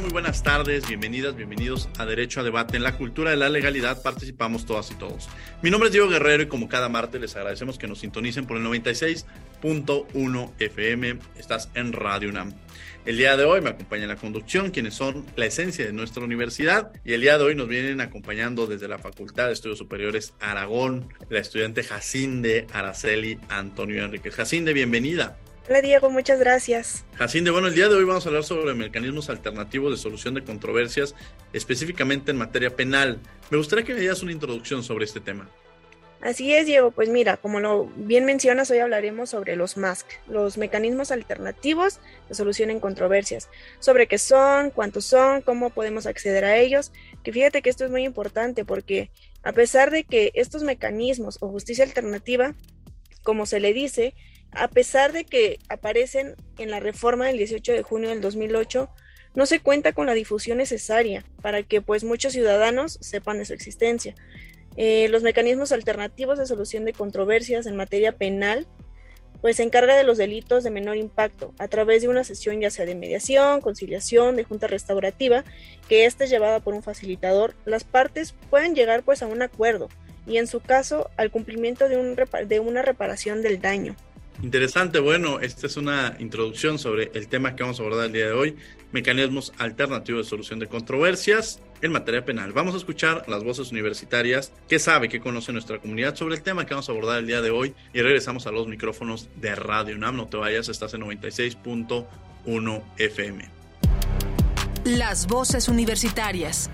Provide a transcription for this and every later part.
Muy buenas tardes, bienvenidas, bienvenidos a Derecho a Debate. En la cultura de la legalidad participamos todas y todos. Mi nombre es Diego Guerrero y como cada martes les agradecemos que nos sintonicen por el 96.1 FM. Estás en Radio UNAM. El día de hoy me acompaña en la conducción quienes son la esencia de nuestra universidad y el día de hoy nos vienen acompañando desde la Facultad de Estudios Superiores Aragón, la estudiante Jacinde Araceli Antonio Enríquez. Jacinde, bienvenida. Hola Diego, muchas gracias. Jacinde, bueno, el día de hoy vamos a hablar sobre mecanismos alternativos de solución de controversias, específicamente en materia penal. Me gustaría que me dieras una introducción sobre este tema. Así es, Diego. Pues mira, como lo bien mencionas, hoy hablaremos sobre los MASC, los mecanismos alternativos de solución en controversias, sobre qué son, cuántos son, cómo podemos acceder a ellos. Que fíjate que esto es muy importante porque a pesar de que estos mecanismos o justicia alternativa, como se le dice, a pesar de que aparecen en la reforma del 18 de junio del 2008, no se cuenta con la difusión necesaria para que pues muchos ciudadanos sepan de su existencia. Eh, los mecanismos alternativos de solución de controversias en materia penal pues se encarga de los delitos de menor impacto a través de una sesión ya sea de mediación, conciliación, de junta restaurativa, que ésta es llevada por un facilitador, las partes pueden llegar pues a un acuerdo y en su caso al cumplimiento de, un, de una reparación del daño. Interesante, bueno, esta es una introducción sobre el tema que vamos a abordar el día de hoy, mecanismos alternativos de solución de controversias en materia penal. Vamos a escuchar las voces universitarias que sabe, que conoce nuestra comunidad sobre el tema que vamos a abordar el día de hoy y regresamos a los micrófonos de Radio UNAM. No te vayas, estás en 96.1 FM. Las voces universitarias.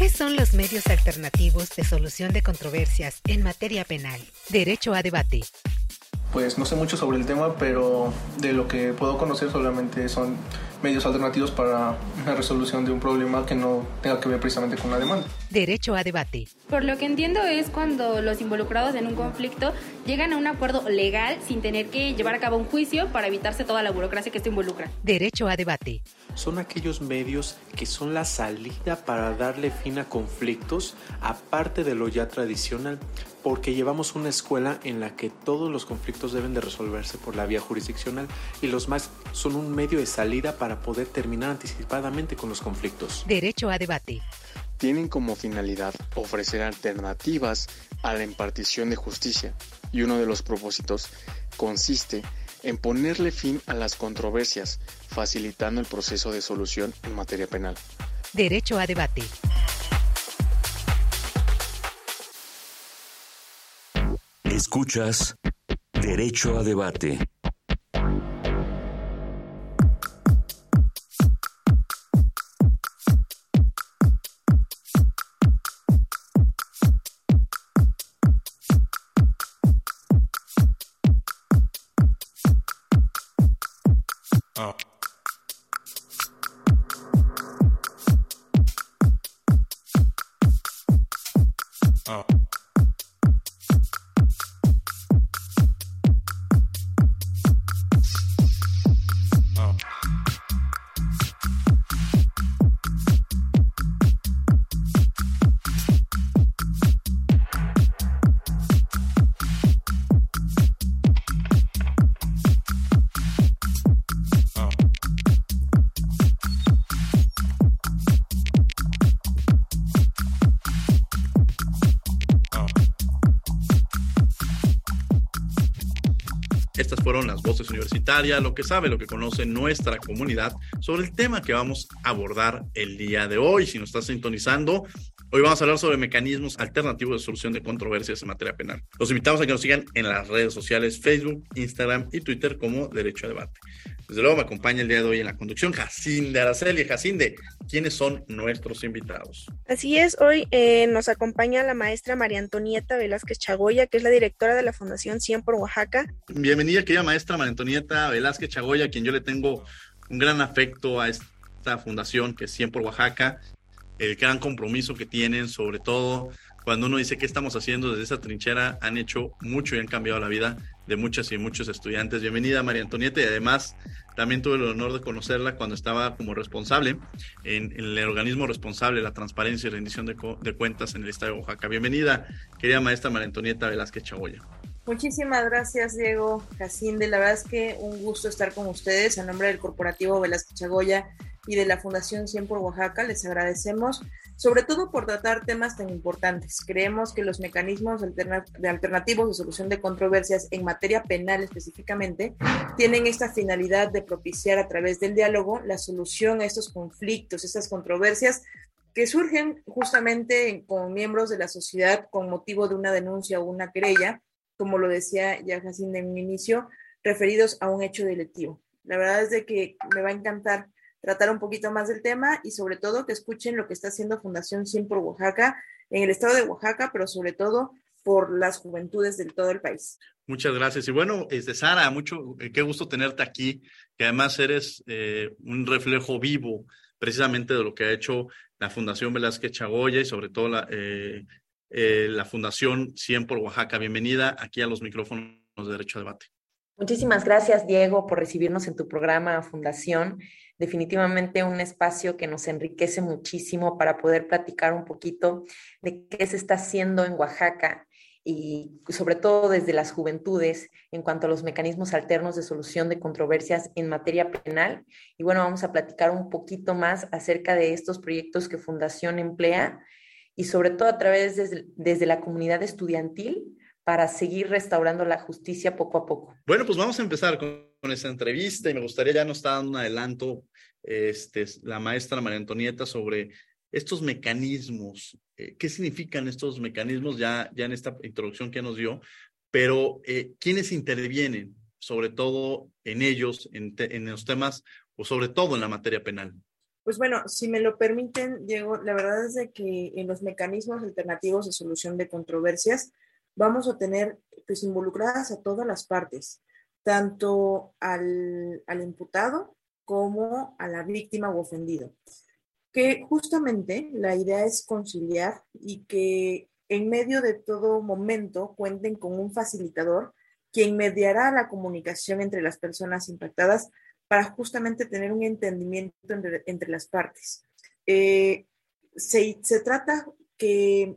¿Qué son los medios alternativos de solución de controversias en materia penal? Derecho a debate. Pues no sé mucho sobre el tema, pero de lo que puedo conocer solamente son medios alternativos para una resolución de un problema que no tenga que ver precisamente con la demanda. Derecho a debate. Por lo que entiendo es cuando los involucrados en un conflicto llegan a un acuerdo legal sin tener que llevar a cabo un juicio para evitarse toda la burocracia que esto involucra. Derecho a debate. Son aquellos medios que son la salida para darle fin a conflictos aparte de lo ya tradicional, porque llevamos una escuela en la que todos los conflictos deben de resolverse por la vía jurisdiccional y los más son un medio de salida para poder terminar anticipadamente con los conflictos. Derecho a debate. Tienen como finalidad ofrecer alternativas a la impartición de justicia y uno de los propósitos consiste en ponerle fin a las controversias, facilitando el proceso de solución en materia penal. Derecho a debate. Escuchas Derecho a Debate. Lo que sabe, lo que conoce nuestra comunidad sobre el tema que vamos a abordar el día de hoy. Si nos estás sintonizando, hoy vamos a hablar sobre mecanismos alternativos de solución de controversias en materia penal. Los invitamos a que nos sigan en las redes sociales Facebook, Instagram y Twitter como Derecho a Debate. Desde luego me acompaña el día de hoy en la conducción Jacinde Araceli. Jacinde, ¿quiénes son nuestros invitados? Así es, hoy eh, nos acompaña la maestra María Antonieta Velázquez Chagoya, que es la directora de la Fundación 100 por Oaxaca. Bienvenida, querida maestra María Antonieta Velázquez Chagoya, a quien yo le tengo un gran afecto a esta fundación que es 100 por Oaxaca, el gran compromiso que tienen, sobre todo cuando uno dice qué estamos haciendo desde esa trinchera, han hecho mucho y han cambiado la vida de muchas y muchos estudiantes. Bienvenida María Antonieta y además también tuve el honor de conocerla cuando estaba como responsable en, el organismo responsable la transparencia y rendición de, de, cuentas en el Estado de Oaxaca. Bienvenida, querida maestra María Antonieta Velázquez Chagoya. Muchísimas gracias, Diego Jacinde. La verdad es que un gusto estar con ustedes. En nombre del Corporativo Velázquez Chagoya y de la Fundación 100 por Oaxaca, les agradecemos, sobre todo por tratar temas tan importantes. Creemos que los mecanismos de alternativos de solución de controversias en materia penal específicamente tienen esta finalidad de propiciar a través del diálogo la solución a estos conflictos, estas controversias que surgen justamente con miembros de la sociedad con motivo de una denuncia o una querella, como lo decía ya Jacinda en un inicio, referidos a un hecho delictivo. La verdad es de que me va a encantar tratar un poquito más del tema y sobre todo que escuchen lo que está haciendo Fundación 100 por Oaxaca en el estado de Oaxaca, pero sobre todo por las juventudes del todo el país. Muchas gracias. Y bueno, este, Sara, mucho, eh, qué gusto tenerte aquí, que además eres eh, un reflejo vivo precisamente de lo que ha hecho la Fundación Velázquez Chagoya y sobre todo la, eh, eh, la Fundación 100 por Oaxaca. Bienvenida aquí a los micrófonos de Derecho a Debate. Muchísimas gracias, Diego, por recibirnos en tu programa Fundación definitivamente un espacio que nos enriquece muchísimo para poder platicar un poquito de qué se está haciendo en Oaxaca y sobre todo desde las juventudes en cuanto a los mecanismos alternos de solución de controversias en materia penal. Y bueno, vamos a platicar un poquito más acerca de estos proyectos que Fundación emplea y sobre todo a través desde, desde la comunidad estudiantil para seguir restaurando la justicia poco a poco. Bueno, pues vamos a empezar con, esta entrevista y me gustaría ya nos está dando un adelanto este, la maestra María Antonieta sobre estos mecanismos. Eh, ¿Qué significan estos mecanismos ya, ya en esta introducción que nos dio? Pero, eh, ¿quiénes intervienen, sobre todo en ellos, en, en los temas, o sobre todo en la materia penal? Pues bueno, si me lo permiten, Diego, la verdad es de que en los mecanismos alternativos de solución de controversias vamos a tener pues involucradas a todas las partes, tanto al, al imputado como a la víctima o ofendido. Que justamente la idea es conciliar y que en medio de todo momento cuenten con un facilitador quien mediará la comunicación entre las personas impactadas para justamente tener un entendimiento entre, entre las partes. Eh, se, se, trata que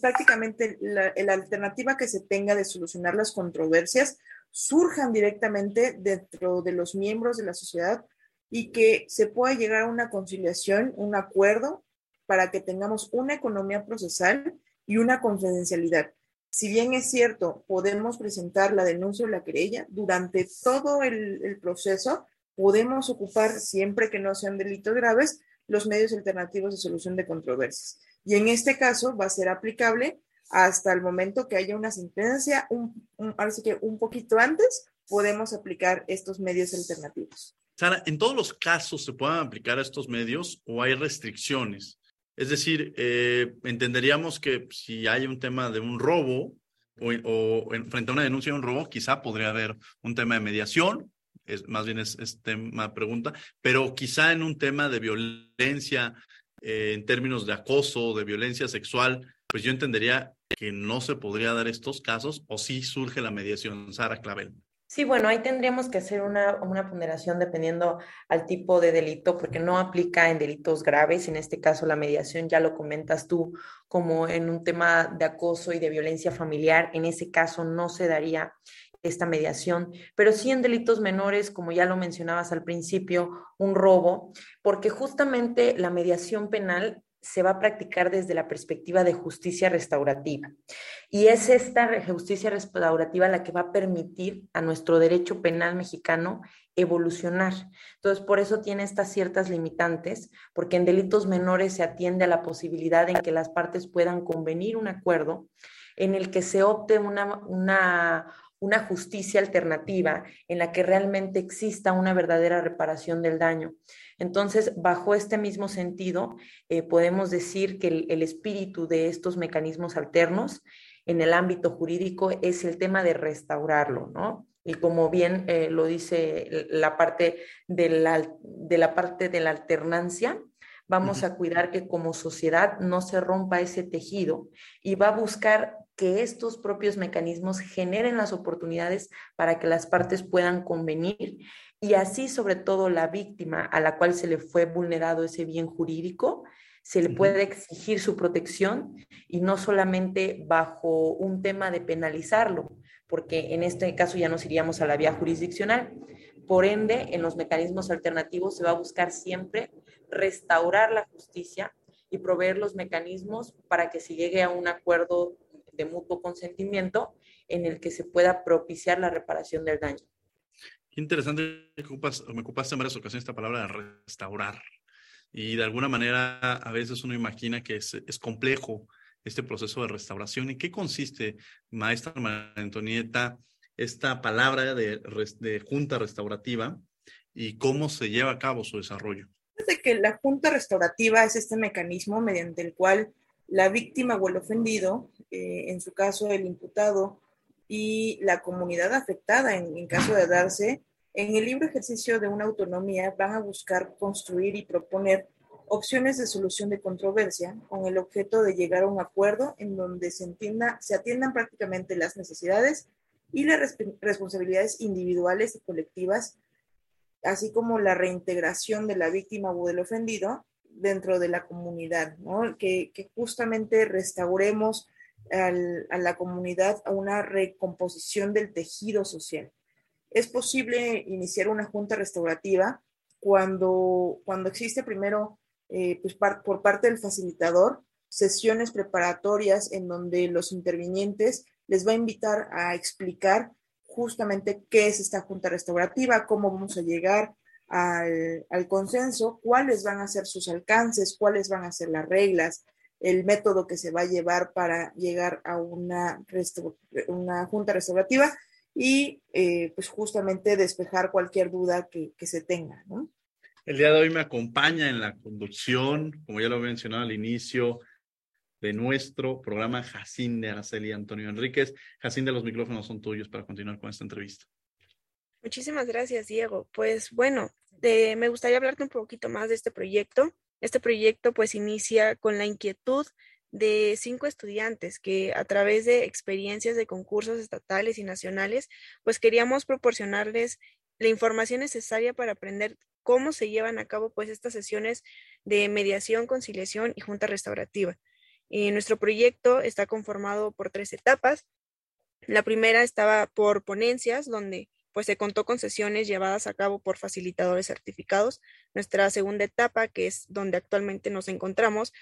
prácticamente la, la, alternativa que se tenga de solucionar las controversias surjan directamente dentro de los miembros de la sociedad y que se pueda llegar a una conciliación, un acuerdo para que tengamos una economía procesal y una confidencialidad. Si bien es cierto, podemos presentar la denuncia o la querella, durante todo el, el proceso podemos ocupar, siempre que no sean delitos graves, los medios alternativos de solución de controversias. Y en este caso va a ser aplicable hasta el momento que haya una sentencia, un, un, que un poquito antes podemos aplicar estos medios alternativos. Sara, ¿en todos los casos se pueden aplicar estos medios o hay restricciones? Es decir, eh, entenderíamos que si hay un tema de un robo o, o en, frente a una denuncia de un robo, quizá podría haber un tema de mediación es, más bien es, es tema pregunta, pero quizá en un tema de violencia, eh, en términos de acoso, de violencia sexual, pues yo entendería que no se podría dar estos casos o sí surge la mediación. Sara Clavel. Sí, bueno, ahí tendríamos que hacer una, una, ponderación dependiendo al tipo de delito, porque no aplica en delitos graves. En este caso, la mediación ya lo comentas tú como en un tema de acoso y de violencia familiar. En ese caso no se daría esta mediación, pero sí en delitos menores, como ya lo mencionabas al principio, un robo, porque justamente la mediación penal se va a practicar desde la perspectiva de justicia restaurativa. Y es esta justicia restaurativa la que va a permitir a nuestro derecho penal mexicano evolucionar. Entonces, por eso tiene estas ciertas limitantes, porque en delitos menores se atiende a la posibilidad en que las partes puedan convenir un acuerdo en el que se opte una, una, una justicia alternativa en la que realmente exista una verdadera reparación del daño. Entonces, bajo este mismo sentido, eh, podemos decir que el, espíritu de estos mecanismos alternos en el ámbito jurídico es el tema de restaurarlo, ¿no? Y como bien eh, lo dice la parte de la, de la parte de la alternancia, vamos a cuidar que como sociedad no se rompa ese tejido y va a buscar que estos propios mecanismos generen las oportunidades para que las partes puedan convenir y así sobre todo la víctima a la cual se le fue vulnerado ese bien jurídico, se le puede exigir su protección y no solamente bajo un tema de penalizarlo, porque en este caso ya nos iríamos a la vía jurisdiccional. Por ende, en los mecanismos alternativos se va a buscar siempre restaurar la justicia y proveer los mecanismos para que se llegue a un acuerdo de mutuo consentimiento en el que se pueda propiciar la reparación del daño. Qué interesante, me ocupaste en varias ocasiones esta palabra de restaurar. Y de alguna manera a veces uno imagina que es, es complejo este proceso de restauración. ¿En qué consiste, maestra María Antonieta, esta palabra de, de junta restaurativa y cómo se lleva a cabo su desarrollo? De que la junta restaurativa es este mecanismo mediante el cual la víctima o el ofendido, eh, en su caso el imputado, y la comunidad afectada, en, caso de darse, en el libre ejercicio de una autonomía van a buscar construir y proponer opciones de solución de controversia con el objeto de llegar a un acuerdo en donde se, entienda, se atiendan prácticamente las necesidades y las responsabilidades individuales y colectivas, así como la reintegración de la víctima o del ofendido dentro de la comunidad, ¿no? que, justamente restauremos a la comunidad a una recomposición del tejido social. Es posible iniciar una junta restaurativa cuando, cuando existe primero, eh, pues por parte del facilitador, sesiones preparatorias en donde los intervinientes les va a invitar a explicar justamente qué es esta junta restaurativa, cómo vamos a llegar al, consenso, cuáles van a ser sus alcances, cuáles van a ser las reglas, el método que se va a llevar para llegar a una, una junta restaurativa y eh, pues justamente despejar cualquier duda que, se tenga. El día de hoy me acompaña en la conducción, como ya lo mencionado al inicio, de nuestro programa Jacín de Araceli Antonio Enríquez. Jacín, de los micrófonos son tuyos para continuar con esta entrevista. Muchísimas gracias, Diego. Pues bueno, me gustaría hablarte un poquito más de este proyecto. Este proyecto pues inicia con la inquietud de cinco estudiantes que a través de experiencias de concursos estatales y nacionales, pues queríamos proporcionarles la información necesaria para aprender cómo se llevan a cabo pues estas sesiones de mediación, conciliación y junta restaurativa. Y nuestro proyecto está conformado por tres etapas. La primera estaba por ponencias, donde pues se contó con sesiones llevadas a cabo por facilitadores certificados. Nuestra segunda etapa, que es donde actualmente nos encontramos,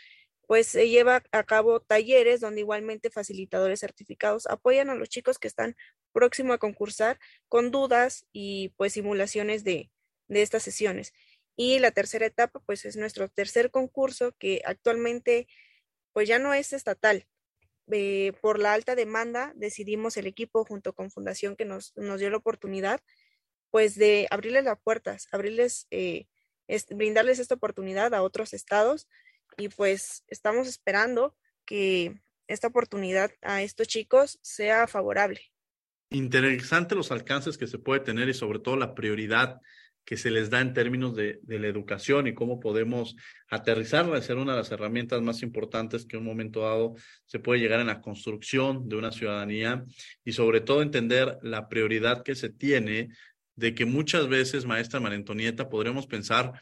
pues se lleva a cabo talleres donde igualmente facilitadores certificados apoyan a los chicos que están próximos a concursar con dudas y pues simulaciones de, de estas sesiones. Y la tercera etapa, pues es nuestro tercer concurso que actualmente pues ya no es estatal, eh, por la alta demanda, decidimos el equipo junto con Fundación que nos, nos dio la oportunidad, pues de abrirles las puertas, abrirles, eh, brindarles esta oportunidad a otros estados y pues estamos esperando que esta oportunidad a estos chicos sea favorable. interesante los alcances que se puede tener y sobre todo la prioridad que se les da en términos de, la educación y cómo podemos aterrizarla y ser una de las herramientas más importantes que en un momento dado se puede llegar en la construcción de una ciudadanía y sobre todo entender la prioridad que se tiene de que muchas veces, maestra Marentonieta, podremos pensar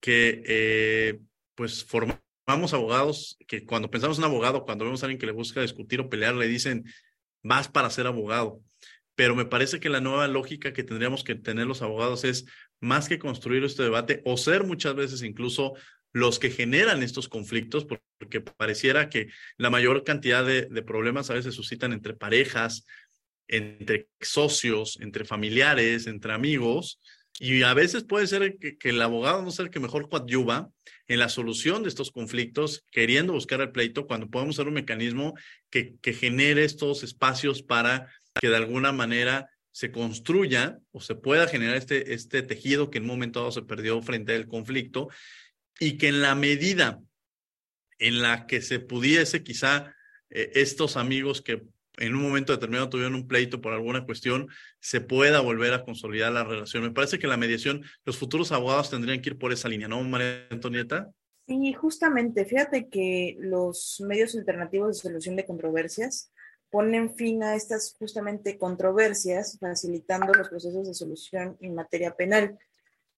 que eh, pues formamos abogados, que cuando pensamos en abogado, cuando vemos a alguien que le busca discutir o pelear, le dicen, vas para ser abogado pero me parece que la nueva lógica que tendríamos que tener los abogados es más que construir este debate o ser muchas veces incluso los que generan estos conflictos, porque pareciera que la mayor cantidad de, problemas a veces suscitan entre parejas, entre socios, entre familiares, entre amigos, y a veces puede ser que, el abogado no sea el que mejor coadyuva en la solución de estos conflictos, queriendo buscar el pleito, cuando podemos ser un mecanismo que, que genere estos espacios para que de alguna manera se construya o se pueda generar este, este tejido que en un momento dado se perdió frente al conflicto y que en la medida en la que se pudiese quizá eh, estos amigos que en un momento determinado tuvieron un pleito por alguna cuestión, se pueda volver a consolidar la relación. Me parece que la mediación, los futuros abogados tendrían que ir por esa línea, ¿no, María Antonieta? Sí, justamente, fíjate que los medios alternativos de solución de controversias ponen fin a estas justamente controversias, facilitando los procesos de solución en materia penal.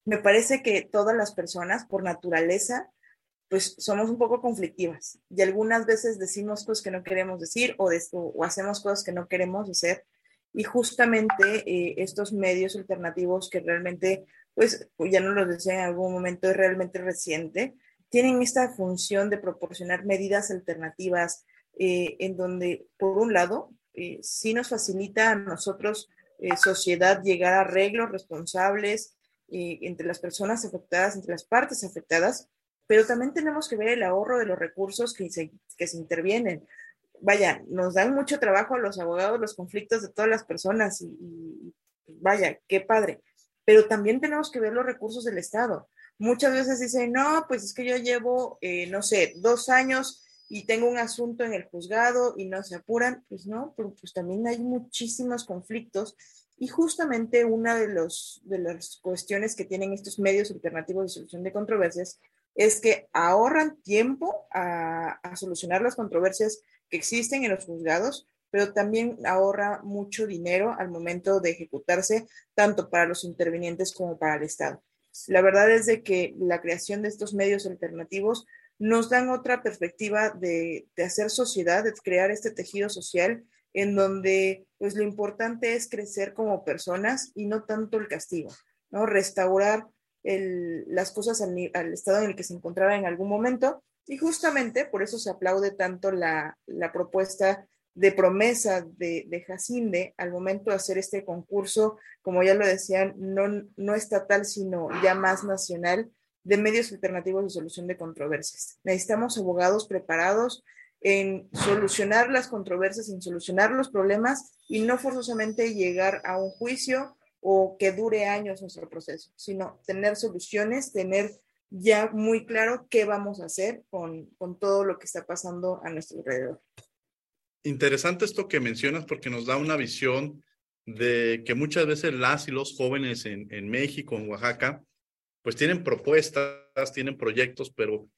Me parece que todas las personas, por naturaleza, pues somos un poco conflictivas y algunas veces decimos cosas que no queremos decir o, o hacemos cosas que no queremos hacer. Y justamente eh, estos medios alternativos que realmente, pues ya no lo decía en algún momento, es realmente reciente, tienen esta función de proporcionar medidas alternativas, eh, en donde, por un lado, eh, sí nos facilita a nosotros, eh, sociedad, llegar a arreglos responsables entre las personas afectadas, entre las partes afectadas, pero también tenemos que ver el ahorro de los recursos que se, que se intervienen. Vaya, nos dan mucho trabajo a los abogados los conflictos de todas las personas y, vaya, qué padre, pero también tenemos que ver los recursos del Estado. Muchas veces dicen, no, pues es que yo llevo, no sé, dos años y tengo un asunto en el juzgado y no se apuran, pues no, pues también hay muchísimos conflictos y justamente una de, los, de las cuestiones que tienen estos medios alternativos de solución de controversias es que ahorran tiempo a, a solucionar las controversias que existen en los juzgados, pero también ahorra mucho dinero al momento de ejecutarse, tanto para los intervinientes como para el Estado. La verdad es de que la creación de estos medios alternativos nos dan otra perspectiva de, hacer sociedad, de crear este tejido social en donde pues lo importante es crecer como personas y no tanto el castigo, ¿no? Restaurar las cosas al, estado en el que se encontraba en algún momento y justamente por eso se aplaude tanto la, propuesta de promesa de, de, Jacinde al momento de hacer este concurso, como ya lo decían, no, no estatal, sino ya más nacional, de medios alternativos de solución de controversias. Necesitamos abogados preparados en solucionar las controversias, en solucionar los problemas y no forzosamente llegar a un juicio o que dure años nuestro proceso, sino tener soluciones, tener ya muy claro qué vamos a hacer con, con todo lo que está pasando a nuestro alrededor. Interesante esto que mencionas porque nos da una visión de que muchas veces las y los jóvenes en, en México, en Oaxaca, pues tienen propuestas, tienen proyectos, pero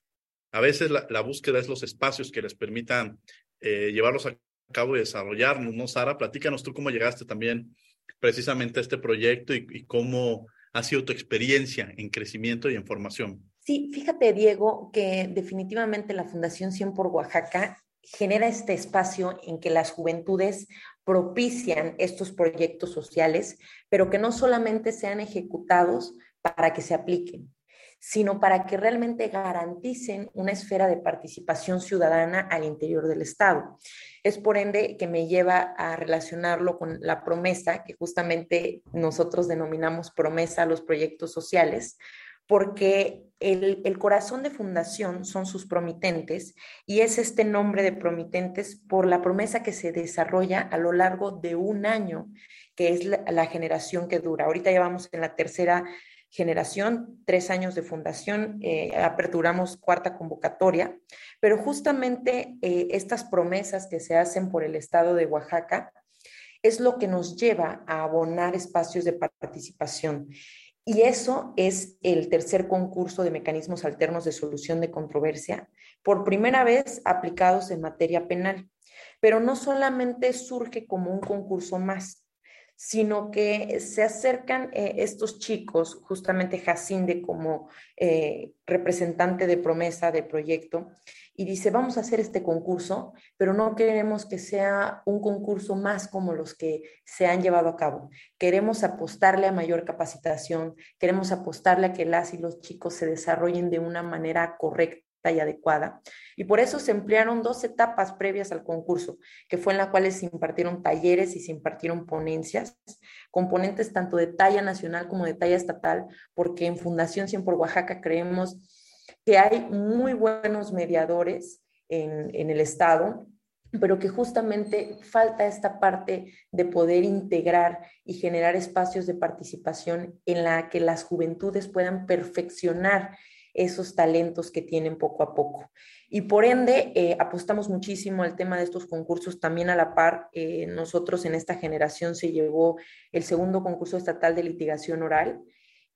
a veces la, búsqueda es los espacios que les permitan eh, llevarlos a cabo y desarrollarnos, ¿no, Sara? Platícanos tú cómo llegaste también precisamente a este proyecto y, cómo ha sido tu experiencia en crecimiento y en formación. Sí, fíjate, Diego, que definitivamente la Fundación 100 por Oaxaca genera este espacio en que las juventudes propician estos proyectos sociales, pero que no solamente sean ejecutados, para que se apliquen, sino para que realmente garanticen una esfera de participación ciudadana al interior del Estado. Es por ende que me lleva a relacionarlo con la promesa, que justamente nosotros denominamos promesa a los proyectos sociales, porque el, el, corazón de fundación son sus promitentes y es este nombre de promitentes por la promesa que se desarrolla a lo largo de un año, que es la, la generación que dura. Ahorita ya vamos en la tercera generación, tres años de fundación, eh, aperturamos cuarta convocatoria, pero justamente eh, estas promesas que se hacen por el estado de Oaxaca es lo que nos lleva a abonar espacios de participación. Y eso es el tercer concurso de mecanismos alternos de solución de controversia, por primera vez aplicados en materia penal. Pero no solamente surge como un concurso más, sino que se acercan eh, estos chicos, justamente Jacinde como eh, representante de promesa de proyecto, y dice, vamos a hacer este concurso, pero no queremos que sea un concurso más como los que se han llevado a cabo. Queremos apostarle a mayor capacitación, queremos apostarle a que las y los chicos se desarrollen de una manera correcta y adecuada. Y por eso se emplearon dos etapas previas al concurso, que fue en la cual se impartieron talleres y se impartieron ponencias, componentes tanto de talla nacional como de talla estatal, porque en Fundación 100 por Oaxaca creemos que hay muy buenos mediadores en, en el Estado, pero que justamente falta esta parte de poder integrar y generar espacios de participación en la que las juventudes puedan perfeccionar esos talentos que tienen poco a poco. Y por ende, eh, apostamos muchísimo al tema de estos concursos. También a la par, eh, nosotros en esta generación se llevó el segundo concurso estatal de litigación oral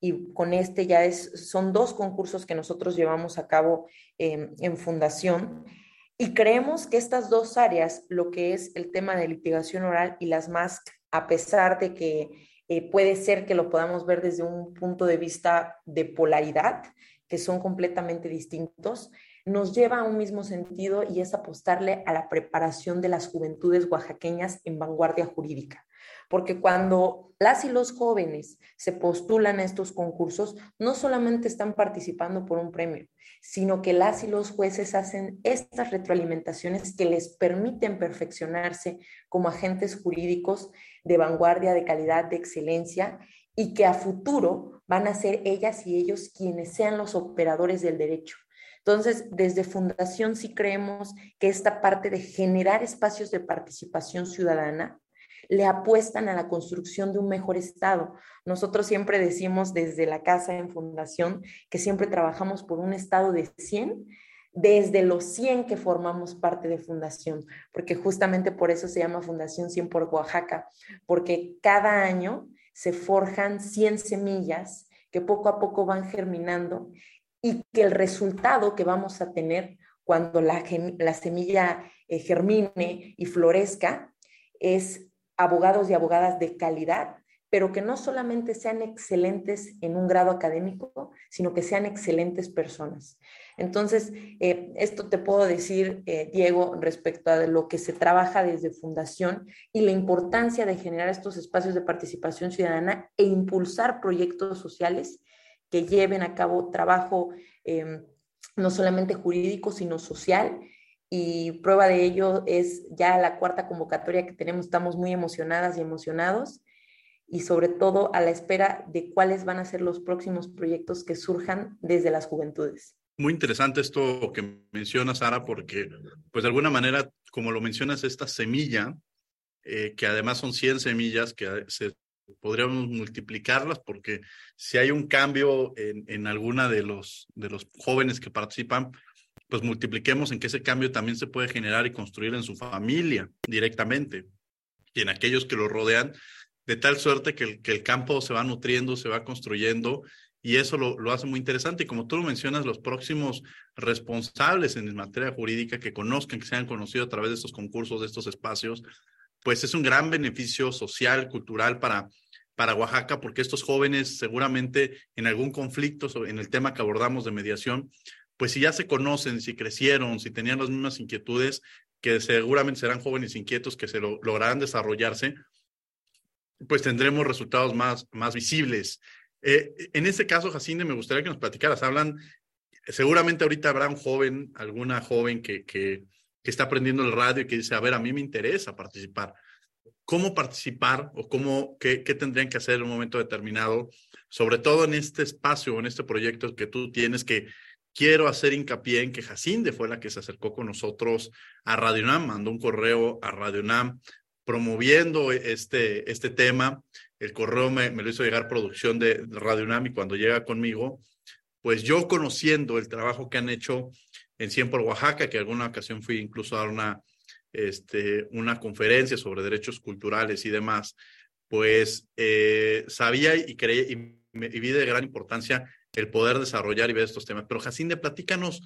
y con este ya es, son dos concursos que nosotros llevamos a cabo em, en fundación. Y creemos que estas dos áreas, lo que es el tema de litigación oral y las más, a pesar de que eh, puede ser que lo podamos ver desde un punto de vista de polaridad, que son completamente distintos, nos lleva a un mismo sentido y es apostarle a la preparación de las juventudes oaxaqueñas en vanguardia jurídica. Porque cuando las y los jóvenes se postulan a estos concursos, no solamente están participando por un premio, sino que las y los jueces hacen estas retroalimentaciones que les permiten perfeccionarse como agentes jurídicos de vanguardia, de calidad, de excelencia y que a futuro van a ser ellas y ellos quienes sean los operadores del derecho. Entonces, desde Fundación sí creemos que esta parte de generar espacios de participación ciudadana le apuestan a la construcción de un mejor Estado. Nosotros siempre decimos desde la casa en Fundación que siempre trabajamos por un Estado de 100 desde los 100 que formamos parte de Fundación, porque justamente por eso se llama Fundación 100 por Oaxaca, porque cada año se forjan 100 semillas que poco a poco van germinando y que el resultado que vamos a tener cuando la, semilla eh, germine y florezca es abogados y abogadas de calidad, pero que no solamente sean excelentes en un grado académico, sino que sean excelentes personas. Entonces, eh, esto te puedo decir, eh, Diego, respecto a lo que se trabaja desde Fundación y la importancia de generar estos espacios de participación ciudadana e impulsar proyectos sociales que lleven a cabo trabajo em, no solamente jurídico, sino social. Y prueba de ello es ya la cuarta convocatoria que tenemos. Estamos muy emocionadas y emocionados y sobre todo a la espera de cuáles van a ser los próximos proyectos que surjan desde las juventudes. Muy interesante esto que mencionas, Sara, porque pues de alguna manera, como lo mencionas, esta semilla, eh, que además son 100 semillas que se, podríamos multiplicarlas porque si hay un cambio en, en alguna de los, de los jóvenes que participan, pues multipliquemos en que ese cambio también se puede generar y construir en su familia directamente y en aquellos que lo rodean, de tal suerte que el, que el campo se va nutriendo, se va construyendo y eso lo, lo, hace muy interesante. Y como tú lo mencionas, los próximos responsables en materia jurídica que conozcan, que sean conocidos a través de estos concursos, de estos espacios, pues es un gran beneficio social, cultural para, para Oaxaca, porque estos jóvenes seguramente en algún conflicto en el tema que abordamos de mediación, pues si ya se conocen, si crecieron, si tenían las mismas inquietudes, que seguramente serán jóvenes inquietos que se lo, lograrán desarrollarse, pues tendremos resultados más, más visibles. Eh, en este caso, Jacinde, me gustaría que nos platicaras. Hablan, seguramente ahorita habrá un joven, alguna joven que, que, está aprendiendo el radio y que dice, a ver, a mí me interesa participar. ¿Cómo participar o cómo, qué, qué tendrían que hacer en un momento determinado? Sobre todo en este espacio, en este proyecto que tú tienes que quiero hacer hincapié en que Jacinde fue la que se acercó con nosotros a Radio Nam, mandó un correo a Radio Nam promoviendo este, este tema el correo me, lo hizo llegar producción de Radio UNAM y cuando llega conmigo, pues yo conociendo el trabajo que han hecho en Cien por Oaxaca, que alguna ocasión fui incluso a dar una, este, una conferencia sobre derechos culturales y demás, pues eh, sabía y, creía, y, y, vi de gran importancia el poder desarrollar y ver estos temas. Pero Jacinde, platícanos,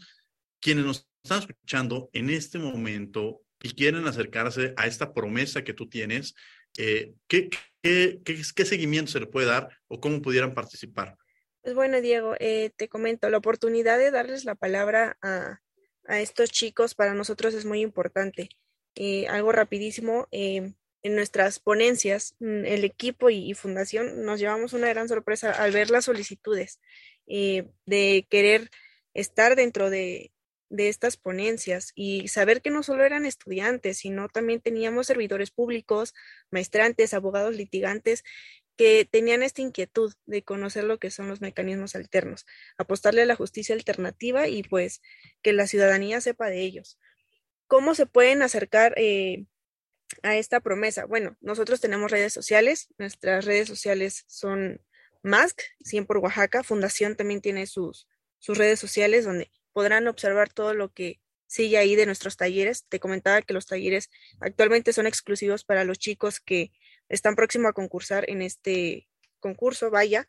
quienes nos están escuchando en este momento y quieren acercarse a esta promesa que tú tienes, eh, ¿qué, qué, qué, seguimiento se le puede dar o cómo pudieran participar? Pues bueno, Diego, eh, te comento, la oportunidad de darles la palabra a, a estos chicos para nosotros es muy importante. Eh, algo rapidísimo, en nuestras ponencias, mm, el equipo y, y, fundación nos llevamos una gran sorpresa al ver las solicitudes de querer estar dentro de, de estas ponencias y saber que no solo eran estudiantes, sino también teníamos servidores públicos, maestrantes, abogados litigantes que tenían esta inquietud de conocer lo que son los mecanismos alternos, apostarle a la justicia alternativa y pues que la ciudadanía sepa de ellos. ¿Cómo se pueden acercar eh, a esta promesa? Bueno, nosotros tenemos redes sociales, nuestras redes sociales son MASC, 100 por Oaxaca, Fundación también tiene sus, sus redes sociales donde podrán observar todo lo que sigue ahí de nuestros talleres. Te comentaba que los talleres actualmente son exclusivos para los chicos que están próximos a concursar en este concurso, vaya,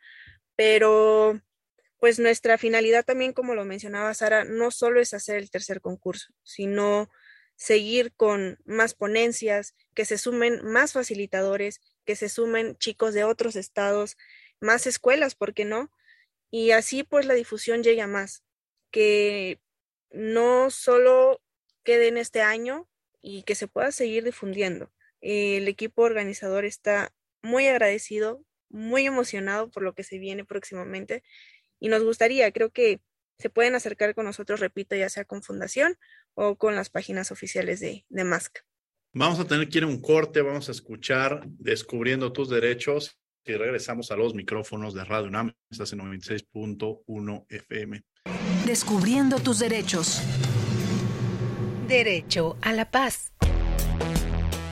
pero pues nuestra finalidad también, como lo mencionaba Sara, no solo es hacer el tercer concurso, sino seguir con más ponencias, que se sumen más facilitadores, que se sumen chicos de otros estados, más escuelas, ¿por qué no? Y así pues la difusión llegue a más, que no solo quede en este año y que se pueda seguir difundiendo. El equipo organizador está muy agradecido, muy emocionado por lo que se viene próximamente y nos gustaría, creo que se pueden acercar con nosotros, repito, ya sea con Fundación o con las páginas oficiales de, de MASC. Vamos a tener que ir a un corte, vamos a escuchar Descubriendo tus derechos y regresamos a los micrófonos de Radio UNAM, estás en 96.1 FM. Descubriendo tus derechos. Derecho a la paz.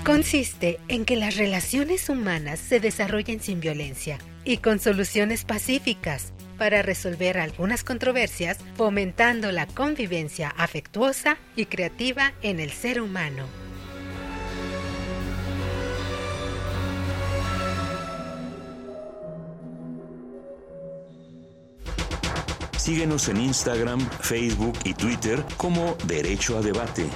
Consiste en que las relaciones humanas se desarrollen sin violencia y con soluciones pacíficas para resolver algunas controversias, fomentando la convivencia afectuosa y creativa en el ser humano. Síguenos en Instagram, Facebook y Twitter como Derecho a Debate.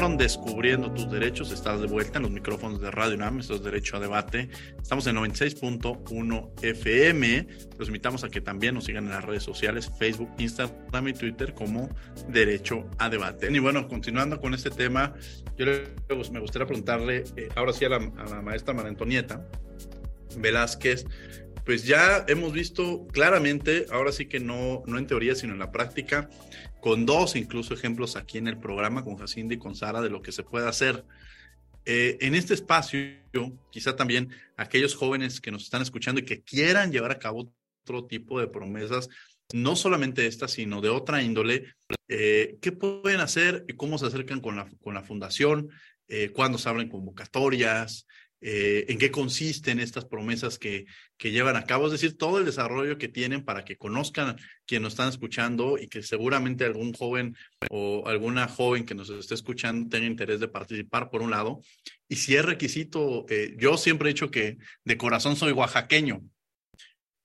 Fueron Descubriendo tus derechos. Estás de vuelta en los micrófonos de Radio UNAM. Esto es Derecho a Debate. Estamos en 96.1 FM. Los invitamos a que también nos sigan en las redes sociales, Facebook, Instagram y Twitter como Derecho a Debate. Y bueno, continuando con este tema, yo me gustaría preguntarle eh, ahora sí a la, a la maestra María Antonieta Velázquez, pues ya hemos visto claramente, ahora sí que no, no en teoría, sino en la práctica, con dos incluso ejemplos aquí en el programa, con Jacinda y con Sara, de lo que se puede hacer. Eh, en este espacio, quizá también aquellos jóvenes que nos están escuchando y que quieran llevar a cabo otro tipo de promesas, no solamente esta, sino de otra índole, eh, ¿qué pueden hacer y cómo se acercan con la, con la fundación? Eh, ¿Cuándo se abren convocatorias? Eh, en qué consisten estas promesas que, que llevan a cabo, es decir, todo el desarrollo que tienen para que conozcan quienes nos están escuchando y que seguramente algún joven o alguna joven que nos esté escuchando tenga interés de participar, por un lado. Y si es requisito, eh, yo siempre he dicho que de corazón soy oaxaqueño,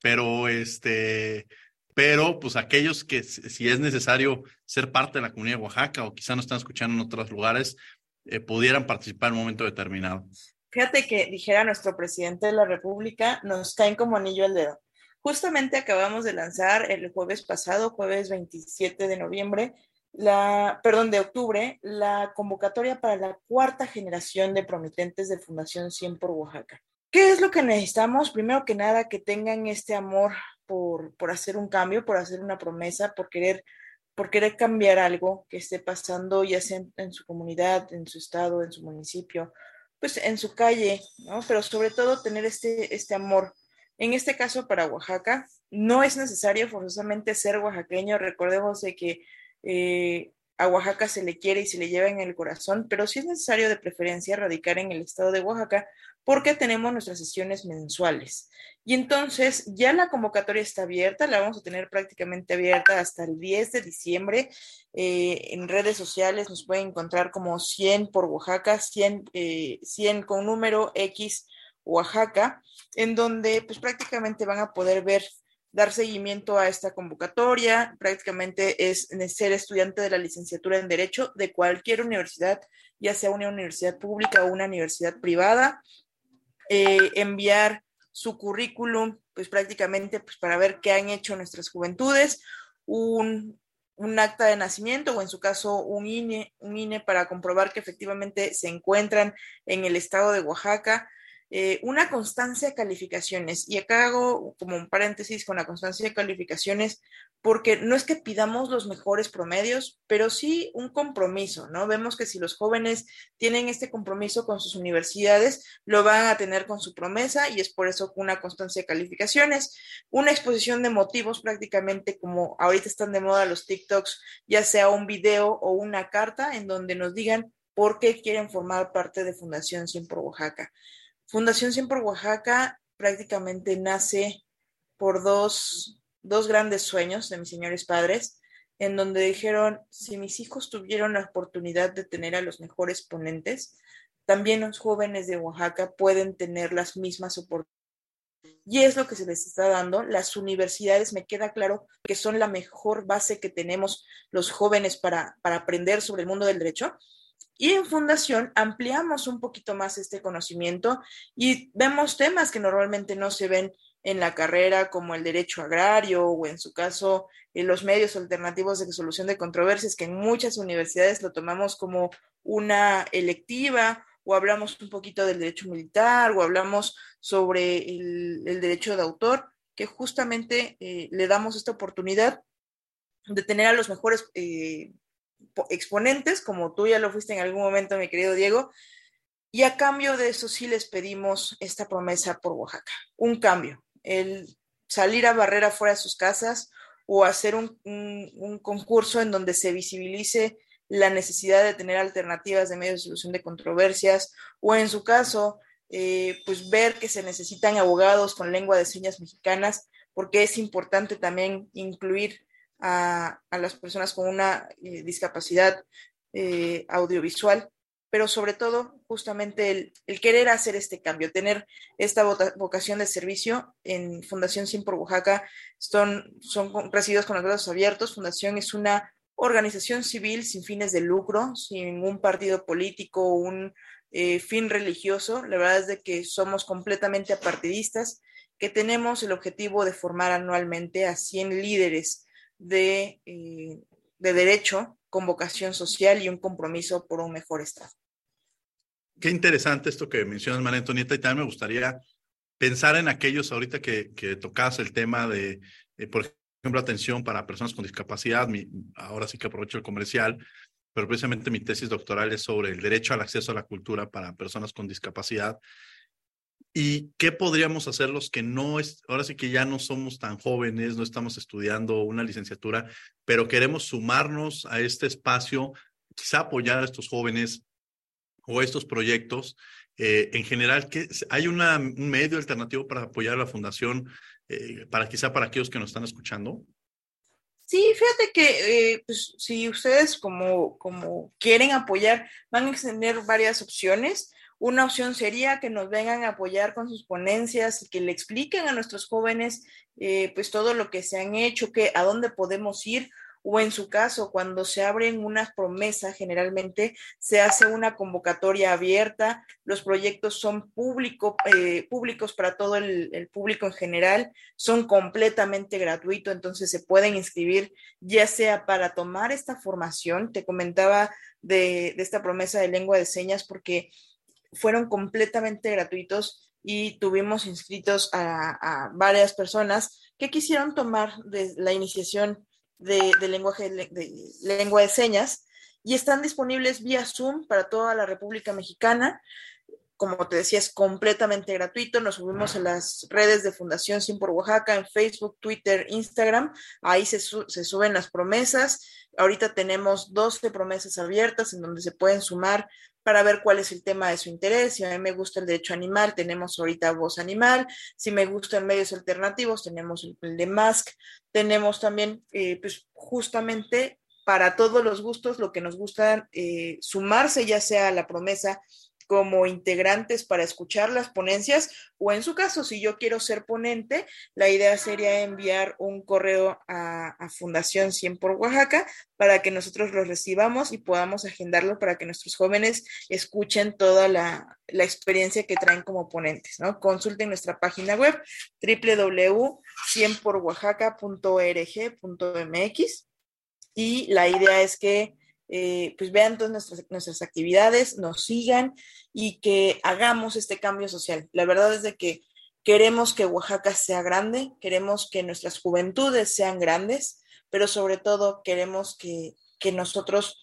pero este, pero pues aquellos que si es necesario ser parte de la comunidad de Oaxaca o quizá no están escuchando en otros lugares, eh, pudieran participar en un momento determinado. Fíjate que dijera nuestro presidente de la República, nos caen como anillo al dedo. Justamente acabamos de lanzar el jueves pasado, jueves 27 de noviembre, la, perdón, de octubre, la convocatoria para la cuarta generación de promitentes de Fundación 100 por Oaxaca. ¿Qué es lo que necesitamos? Primero que nada, que tengan este amor por, por hacer un cambio, por hacer una promesa, por querer, por querer cambiar algo que esté pasando, ya sea en, su comunidad, en su estado, en su municipio, pues en su calle, ¿no? Pero sobre todo tener este, este amor. En este caso, para Oaxaca, no es necesario forzosamente ser oaxaqueño. Recordemos de que eh, a Oaxaca se le quiere y se le lleva en el corazón, pero sí es necesario de preferencia radicar en el estado de Oaxaca porque tenemos nuestras sesiones mensuales. Y entonces ya la convocatoria está abierta, la vamos a tener prácticamente abierta hasta el 10 de diciembre. Eh, en redes sociales nos pueden encontrar como 100 por Oaxaca, 100, 100 eh, con número X Oaxaca, en donde pues prácticamente van a poder ver dar seguimiento a esta convocatoria. Prácticamente es ser estudiante de la licenciatura en Derecho de cualquier universidad, ya sea una universidad pública o una universidad privada. Eh, enviar su currículum, pues prácticamente pues, para ver qué han hecho nuestras juventudes, un, un acta de nacimiento o en su caso un INE, un INE para comprobar que efectivamente se encuentran en el estado de Oaxaca, eh, una constancia de calificaciones. Y acá hago como un paréntesis con la constancia de calificaciones, porque no es que pidamos los mejores promedios, pero sí un compromiso, ¿no? Vemos que si los jóvenes tienen este compromiso con sus universidades, lo van a tener con su promesa y es por eso una constancia de calificaciones, una exposición de motivos prácticamente como ahorita están de moda los TikToks, ya sea un video o una carta en donde nos digan por qué quieren formar parte de Fundación Siempre Oaxaca. Fundación Siempre Oaxaca prácticamente nace por dos, dos grandes sueños de mis señores padres, en donde dijeron, si mis hijos tuvieron la oportunidad de tener a los mejores ponentes, también los jóvenes de Oaxaca pueden tener las mismas oportunidades. Y es lo que se les está dando. Las universidades, me queda claro que son la mejor base que tenemos los jóvenes para, para aprender sobre el mundo del derecho, y en Fundación ampliamos un poquito más este conocimiento y vemos temas que normalmente no se ven en la carrera, como el derecho agrario o en su caso en los medios alternativos de solución de controversias, que en muchas universidades lo tomamos como una electiva o hablamos un poquito del derecho militar o hablamos sobre el, derecho de autor, que justamente eh, le damos esta oportunidad de tener a los mejores eh, exponentes, como tú ya lo fuiste en algún momento, mi querido Diego, y a cambio de eso sí les pedimos esta promesa por Oaxaca, un cambio, el salir a barrera fuera de sus casas o hacer un, concurso en donde se visibilice la necesidad de tener alternativas de medios de solución de controversias o en su caso, eh, pues ver que se necesitan abogados con lengua de señas mexicanas, porque es importante también incluir a, las personas con una eh, discapacidad eh, audiovisual, pero sobre todo justamente el, querer hacer este cambio, tener esta vocación de servicio en Fundación Sin por Oaxaca, son, son recibidos con los brazos abiertos. Fundación es una organización civil sin fines de lucro, sin un partido político, un eh, fin religioso. La verdad es de que somos completamente apartidistas, que tenemos el objetivo de formar anualmente a 100 líderes de, eh, de derecho, con vocación social y un compromiso por un mejor Estado. Qué interesante esto que mencionas, María Antonieta, y también me gustaría pensar en aquellos ahorita que, que tocas el tema de, eh, por ejemplo, atención para personas con discapacidad. Mi, ahora sí que aprovecho el comercial, pero precisamente mi tesis doctoral es sobre el derecho al acceso a la cultura para personas con discapacidad. ¿Y qué podríamos hacer los que no, es, ahora sí que ya no somos tan jóvenes, no estamos estudiando una licenciatura, pero queremos sumarnos a este espacio, quizá apoyar a estos jóvenes o estos proyectos? Eh, en general, ¿qué, ¿hay una, un medio alternativo para apoyar a la fundación, eh, para quizá para aquellos que nos están escuchando? Sí, fíjate que eh, pues, si ustedes como, como quieren apoyar, van a tener varias opciones. Una opción sería que nos vengan a apoyar con sus ponencias y que le expliquen a nuestros jóvenes eh, pues todo lo que se han hecho, que, a dónde podemos ir o en su caso, cuando se abren unas promesas, generalmente se hace una convocatoria abierta, los proyectos son público, eh, públicos para todo el, público en general, son completamente gratuitos, entonces se pueden inscribir ya sea para tomar esta formación, te comentaba de, esta promesa de lengua de señas porque fueron completamente gratuitos y tuvimos inscritos a, a varias personas que quisieron tomar la iniciación de, lenguaje de, lengua de señas y están disponibles vía Zoom para toda la República Mexicana. Como te decía, es completamente gratuito. Nos subimos en las redes de Fundación Sim por Oaxaca, en Facebook, Twitter, Instagram. Ahí se, se suben las promesas. Ahorita tenemos 12 promesas abiertas en donde se pueden sumar para ver cuál es el tema de su interés. Si a mí me gusta el derecho animal, tenemos ahorita voz animal. Si me gustan medios alternativos, tenemos el, de Mask. Tenemos también, eh, pues justamente para todos los gustos, lo que nos gusta eh, sumarse, ya sea a la promesa como integrantes para escuchar las ponencias o en su caso, si yo quiero ser ponente, la idea sería enviar un correo a, Fundación 100 por Oaxaca para que nosotros lo recibamos y podamos agendarlo para que nuestros jóvenes escuchen toda la, la experiencia que traen como ponentes, ¿no? Consulten nuestra página web www.cienporoaxaca.org.mx y la idea es que eh, pues vean todas nuestras, nuestras actividades, nos sigan y que hagamos este cambio social. La verdad es de que queremos que Oaxaca sea grande, queremos que nuestras juventudes sean grandes, pero sobre todo queremos que, que nosotros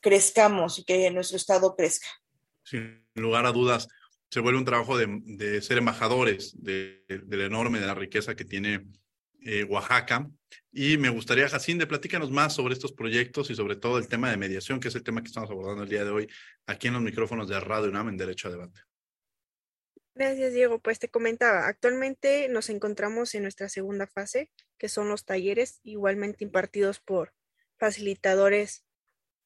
crezcamos y que nuestro estado crezca. Sin lugar a dudas, se vuelve un trabajo de, de ser embajadores de, enorme, de la riqueza que tiene eh, Oaxaca. Y me gustaría, Jacinde, platícanos más sobre estos proyectos y sobre todo el tema de mediación, que es el tema que estamos abordando el día de hoy aquí en los micrófonos de Radio UNAM en Derecho a Debate. Gracias, Diego. Pues te comentaba, actualmente nos encontramos en nuestra segunda fase, que son los talleres, igualmente impartidos por facilitadores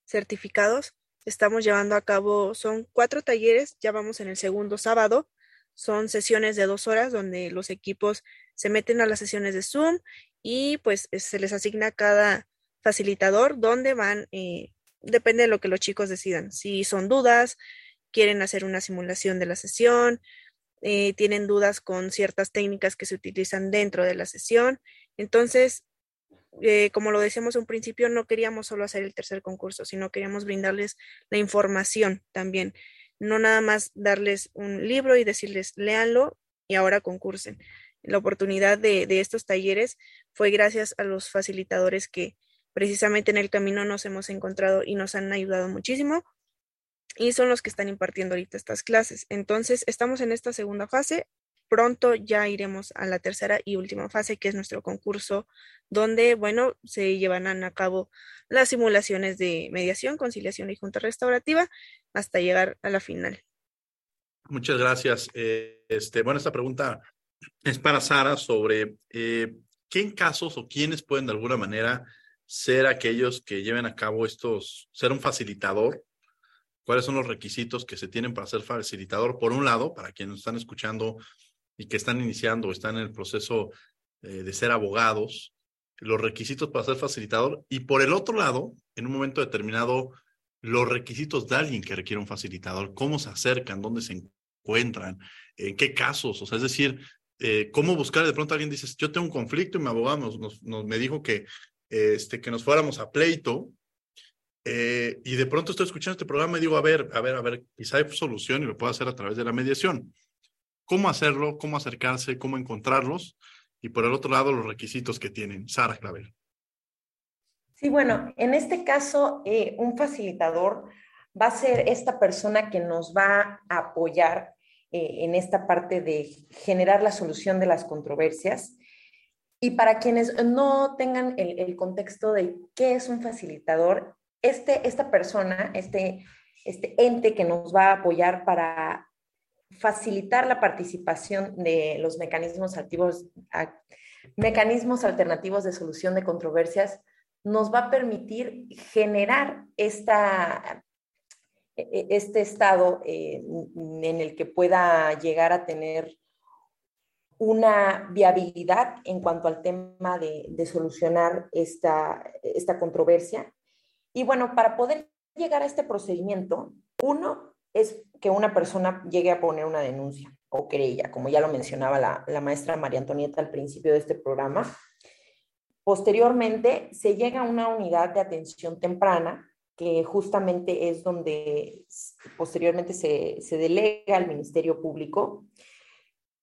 certificados. Estamos llevando a cabo, son cuatro talleres, ya vamos en el segundo sábado. Son sesiones de dos horas donde los equipos se meten a las sesiones de Zoom y pues se les asigna cada facilitador donde van, eh, depende de lo que los chicos decidan. Si son dudas, quieren hacer una simulación de la sesión, eh, tienen dudas con ciertas técnicas que se utilizan dentro de la sesión. Entonces, eh, como lo decíamos en un principio, no queríamos solo hacer el tercer concurso, sino queríamos brindarles la información también. No nada más darles un libro y decirles, léanlo y ahora concursen, la oportunidad de, estos talleres fue gracias a los facilitadores que precisamente en el camino nos hemos encontrado y nos han ayudado muchísimo y son los que están impartiendo ahorita estas clases. Entonces, estamos en esta segunda fase. Pronto ya iremos a la tercera y última fase, que es nuestro concurso, donde, bueno, se llevarán a cabo las simulaciones de mediación, conciliación y junta restaurativa hasta llegar a la final. Muchas gracias. Eh, este, bueno, esta pregunta es para Sara sobre eh, qué casos o quiénes pueden de alguna manera ser aquellos que lleven a cabo estos, ser un facilitador, cuáles son los requisitos que se tienen para ser facilitador, por un lado, para quienes están escuchando y que están iniciando o están en el proceso eh, de ser abogados, los requisitos para ser facilitador, y por el otro lado, en un momento determinado, los requisitos de alguien que requiere un facilitador, cómo se acercan, dónde se encuentran, en qué casos, o sea, es decir, eh, cómo buscar, de pronto alguien dice, yo tengo un conflicto y mi abogado nos, me dijo que, este, que nos fuéramos a pleito, eh, y de pronto estoy escuchando este programa y digo, a ver, a ver, a ver, quizá hay solución y lo puedo hacer a través de la mediación. ¿Cómo hacerlo? ¿Cómo acercarse? ¿Cómo encontrarlos? Y por el otro lado, los requisitos que tienen. Sara Clavel. Sí, bueno, en este caso, eh, un facilitador va a ser esta persona que nos va a apoyar eh, en esta parte de generar la solución de las controversias. Y para quienes no tengan el, contexto de qué es un facilitador, este, esta persona, este, este ente que nos va a apoyar para facilitar la participación de los mecanismos, activos, mecanismos alternativos de solución de controversias, nos va a permitir generar esta, este estado eh, en el que pueda llegar a tener una viabilidad en cuanto al tema de, de solucionar esta, esta controversia. Y bueno, para poder llegar a este procedimiento, uno es que una persona llegue a poner una denuncia o querella, como ya lo mencionaba la, la maestra María Antonieta al principio de este programa. Posteriormente, se llega a una unidad de atención temprana que justamente es donde posteriormente se, delega al Ministerio Público.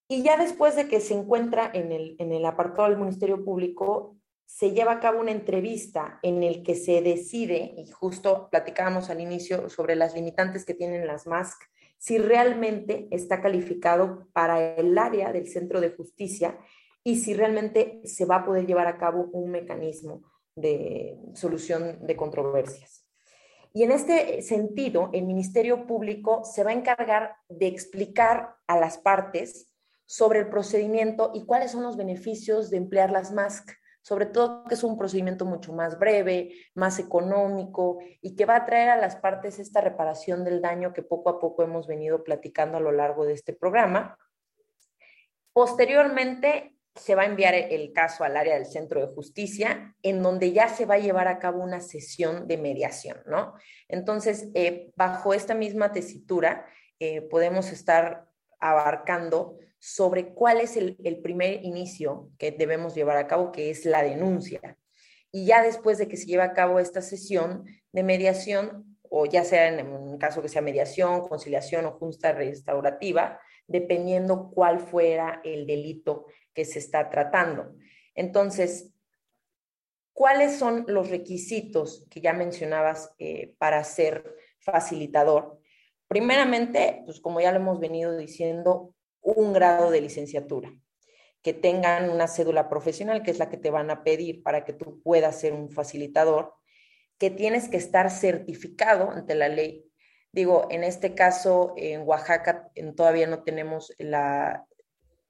Y ya después de que se encuentra en el, en el apartado del Ministerio Público, se lleva a cabo una entrevista en el que se decide, y justo platicábamos al inicio sobre las limitantes que tienen las MASC, si realmente está calificado para el área del centro de justicia y si realmente se va a poder llevar a cabo un mecanismo de solución de controversias. Y en este sentido, el Ministerio Público se va a encargar de explicar a las partes sobre el procedimiento y cuáles son los beneficios de emplear las MASC, sobre todo que es un procedimiento mucho más breve, más económico y que va a traer a las partes esta reparación del daño que poco a poco hemos venido platicando a lo largo de este programa. Posteriormente, se va a enviar el caso al área del centro de justicia, en donde ya se va a llevar a cabo una sesión de mediación, ¿no? Entonces, eh, bajo esta misma tesitura, eh, podemos estar abarcando sobre cuál es el, el, primer inicio que debemos llevar a cabo, que es la denuncia. Y ya después de que se lleve a cabo esta sesión de mediación, o ya sea en un caso que sea mediación, conciliación o justa restaurativa, dependiendo cuál fuera el delito que se está tratando. Entonces, ¿cuáles son los requisitos que ya mencionabas eh, para ser facilitador? Primeramente, pues como ya lo hemos venido diciendo, un grado de licenciatura, que tengan una cédula profesional, que es la que te van a pedir para que tú puedas ser un facilitador, que tienes que estar certificado ante la ley. Digo, en este caso, en Oaxaca todavía no tenemos la,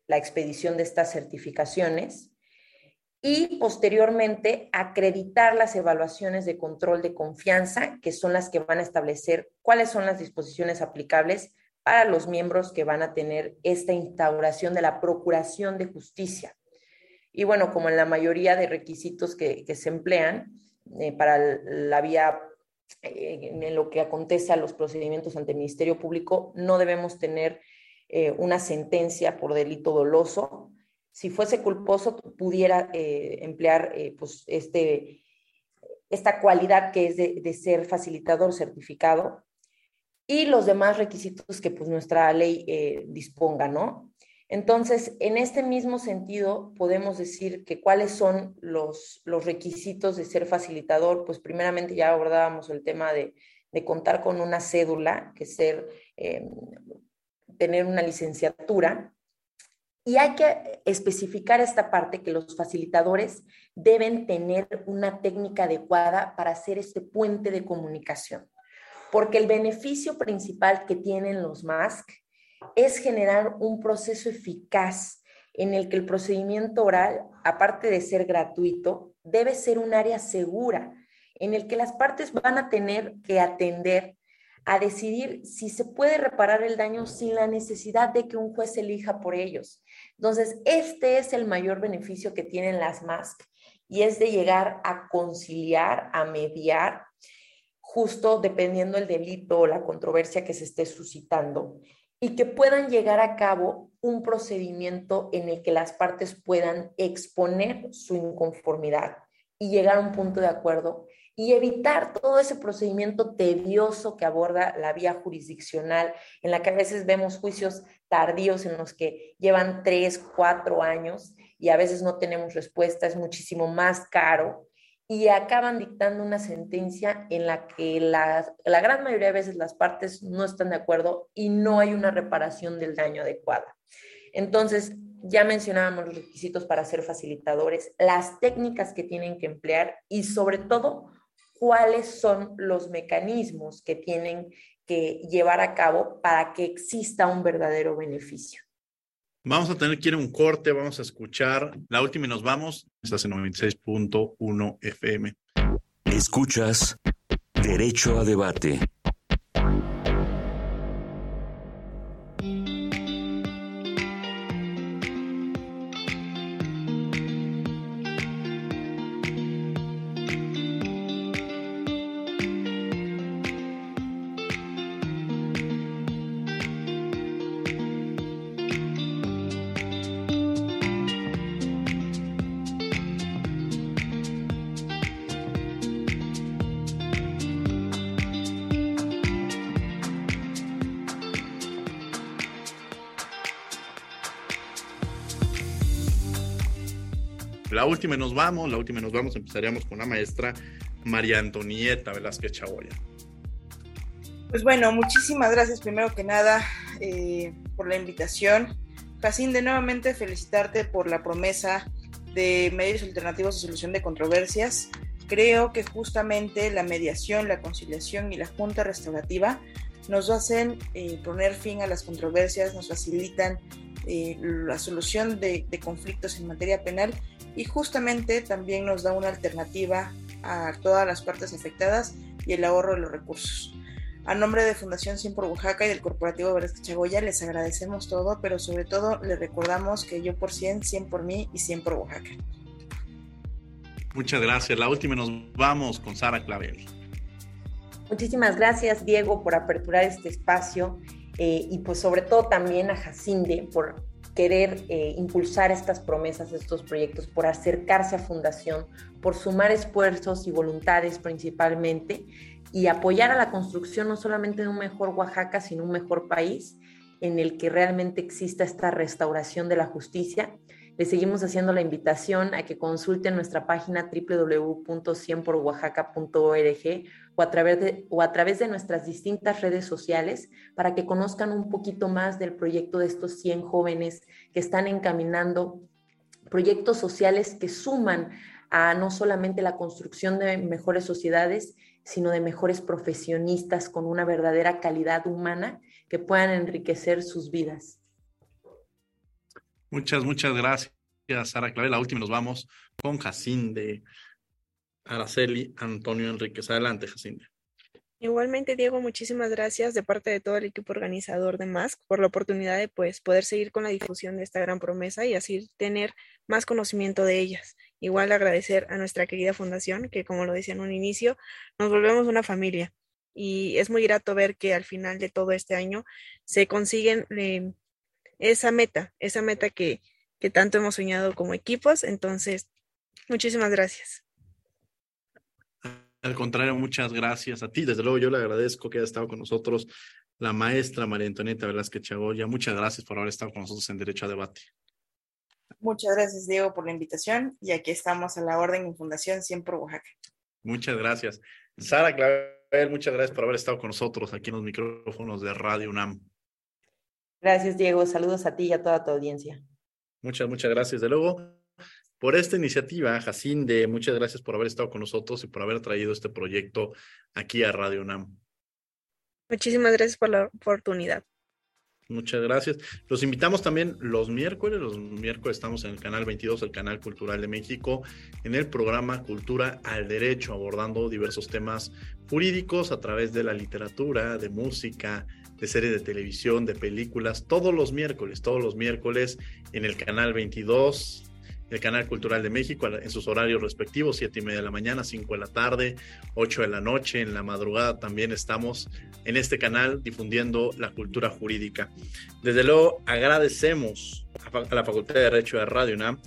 la expedición de estas certificaciones y posteriormente acreditar las evaluaciones de control de confianza, que son las que van a establecer cuáles son las disposiciones aplicables para los miembros que van a tener esta instauración de la Procuración de Justicia. Y bueno, como en la mayoría de requisitos que, se emplean eh, para la vía eh, en lo que acontece a los procedimientos ante el Ministerio Público, no debemos tener eh, una sentencia por delito doloso. Si fuese culposo, pudiera eh, emplear eh, pues este, esta cualidad que es de, ser facilitador certificado y los demás requisitos que pues nuestra ley disponga, ¿no? Entonces, en este mismo sentido, podemos decir que cuáles son los, los requisitos de ser facilitador. Pues primeramente ya abordábamos el tema de, de contar con una cédula, que ser tener una licenciatura. Y hay que especificar esta parte que los facilitadores deben tener una técnica adecuada para hacer este puente de comunicación. Porque el beneficio principal que tienen los MASC es generar un proceso eficaz en el que el procedimiento oral, aparte de ser gratuito, debe ser un área segura en el que las partes van a tener que atender a decidir si se puede reparar el daño sin la necesidad de que un juez elija por ellos. Entonces, este es el mayor beneficio que tienen las MASC y es de llegar a conciliar, a mediar, justo dependiendo el delito o la controversia que se esté suscitando y que puedan llegar a cabo un procedimiento en el que las partes puedan exponer su inconformidad y llegar a un punto de acuerdo y evitar todo ese procedimiento tedioso que aborda la vía jurisdiccional, en la que a veces vemos juicios tardíos en los que llevan tres, cuatro años y a veces no tenemos respuesta, es muchísimo más caro y acaban dictando una sentencia en la que la, la gran mayoría de veces las partes no están de acuerdo y no hay una reparación del daño adecuada. Entonces, ya mencionábamos los requisitos para ser facilitadores, las técnicas que tienen que emplear y sobre todo cuáles son los mecanismos que tienen que llevar a cabo para que exista un verdadero beneficio. Vamos a tener que ir a un corte, vamos a escuchar la última y nos vamos. Estás en 96.1 FM. Escuchas Derecho a Debate. La última y nos vamos, la última y nos vamos, empezaríamos con la maestra María Antonieta Velázquez Chagoya. Pues bueno, muchísimas gracias primero que nada eh, por la invitación. de nuevamente felicitarte por la promesa de medios alternativos de solución de controversias. Creo que justamente la mediación, la conciliación y la junta restaurativa nos hacen eh, poner fin a las controversias, nos facilitan eh, la solución de, de conflictos en materia penal y justamente también nos da una alternativa a todas las partes afectadas y el ahorro de los recursos. A nombre de Fundación 100 por Oaxaca y del Corporativo Velázquez Chagoya les agradecemos todo, pero sobre todo les recordamos que yo por 100, 100 por mí y 100 por Oaxaca. Muchas gracias. La última nos vamos con Sara Clavel. Muchísimas gracias, Diego, por aperturar este espacio eh, y pues sobre todo también a Jacinde por querer eh, impulsar estas promesas, estos proyectos, por acercarse a Fundación, por sumar esfuerzos y voluntades principalmente y apoyar a la construcción no solamente de un mejor Oaxaca, sino un mejor país en el que realmente exista esta restauración de la justicia. Le seguimos haciendo la invitación a que consulten nuestra página www.cienporoaxaca.org o a, través de, o a través de nuestras distintas redes sociales para que conozcan un poquito más del proyecto de estos 100 jóvenes que están encaminando proyectos sociales que suman a no solamente la construcción de mejores sociedades, sino de mejores profesionistas con una verdadera calidad humana que puedan enriquecer sus vidas. Muchas, muchas gracias, Sara Clave. La última nos vamos con Jacinde Araceli Antonio Enríquez. Adelante, Jacinde. Igualmente, Diego, muchísimas gracias de parte de todo el equipo organizador de MASC por la oportunidad de pues, poder seguir con la difusión de esta gran promesa y así tener más conocimiento de ellas. Igual agradecer a nuestra querida fundación, que como lo decía en un inicio, nos volvemos una familia y es muy grato ver que al final de todo este año se consiguen eh, esa meta, esa meta que, que tanto hemos soñado como equipos. Entonces, muchísimas gracias. Al contrario, muchas gracias a ti. Desde luego, yo le agradezco que haya estado con nosotros la maestra María Antonieta Velázquez Chagoya. Muchas gracias por haber estado con nosotros en Derecho a Debate. Muchas gracias, Diego, por la invitación y aquí estamos a la orden en Fundación Siempre Oaxaca. Muchas gracias. Sara Clavel, muchas gracias por haber estado con nosotros aquí en los micrófonos de Radio UNAM. Gracias, Diego. Saludos a ti y a toda tu audiencia. Muchas, muchas gracias. De luego, por esta iniciativa, Jacinde, muchas gracias por haber estado con nosotros y por haber traído este proyecto aquí a Radio UNAM. Muchísimas gracias por la oportunidad. Muchas gracias. Los invitamos también los miércoles. Los miércoles estamos en el canal 22, el canal cultural de México, en el programa Cultura al Derecho, abordando diversos temas jurídicos a través de la literatura, de música, de series de televisión, de películas, todos los miércoles, todos los miércoles en el canal 22, el Canal Cultural de México en sus horarios respectivos, siete y media de la mañana, 5 de la tarde, 8 de la noche, en la madrugada también estamos en este canal difundiendo la cultura jurídica. Desde luego agradecemos a la Facultad de Derecho de Radio UNAM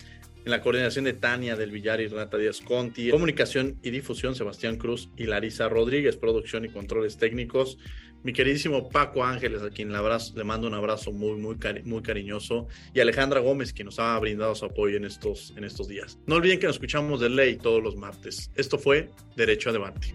en la coordinación de Tania del Villar y Renata Díaz Conti, comunicación y difusión Sebastián Cruz y Larisa Rodríguez, producción y controles técnicos mi queridísimo Paco Ángeles, a quien le, abrazo, le mando un abrazo muy, muy, muy cariñoso, y Alejandra Gómez, quien nos ha brindado su apoyo en estos, en estos días. No olviden que nos escuchamos de ley todos los martes. Esto fue Derecho a Debate.